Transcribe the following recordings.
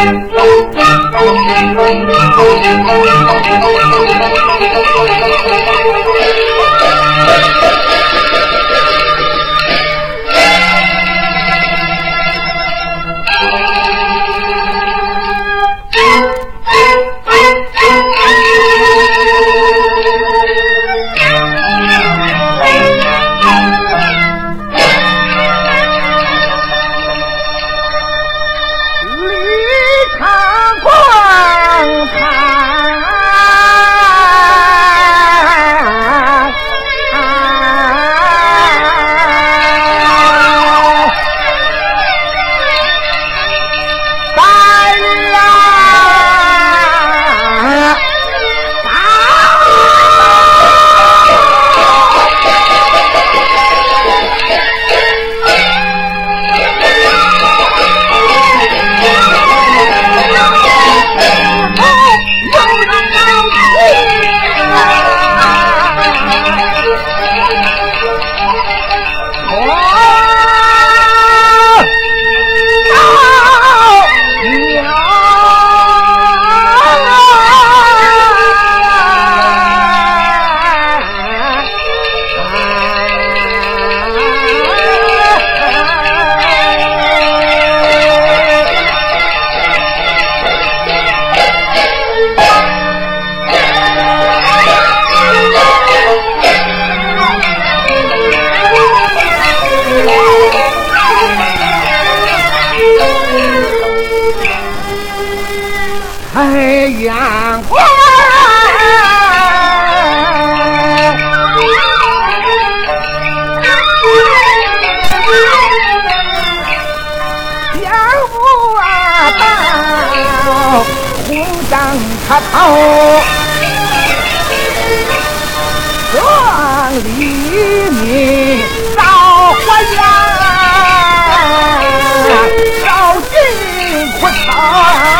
加油加油加油加油加油相国啊红插头黄鹂鸣早欢颜烧尽枯草。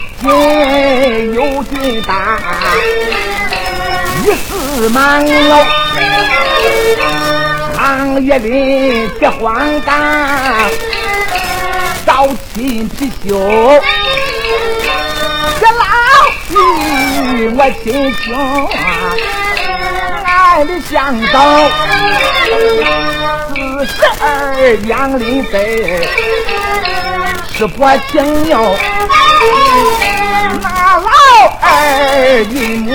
心有劲大，一时忙了，长夜里别慌干，早起貔貅，这老女我亲情。爱的香道，四十二杨林飞，是伯情牛。二的母，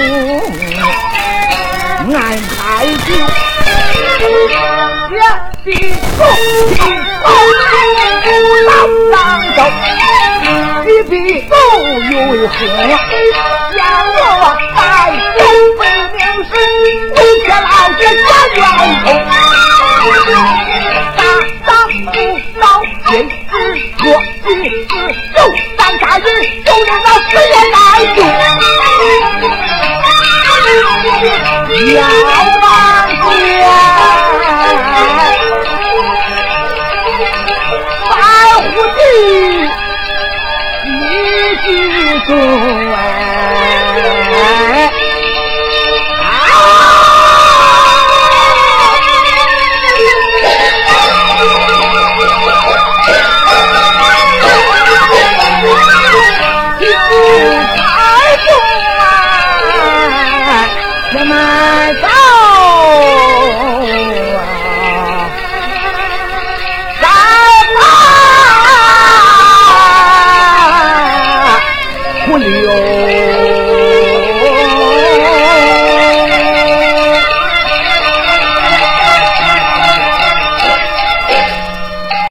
俺开酒，两滴酒，当当走，一滴酒又一喝，也难救。要万岁，三虎弟，你记住哎。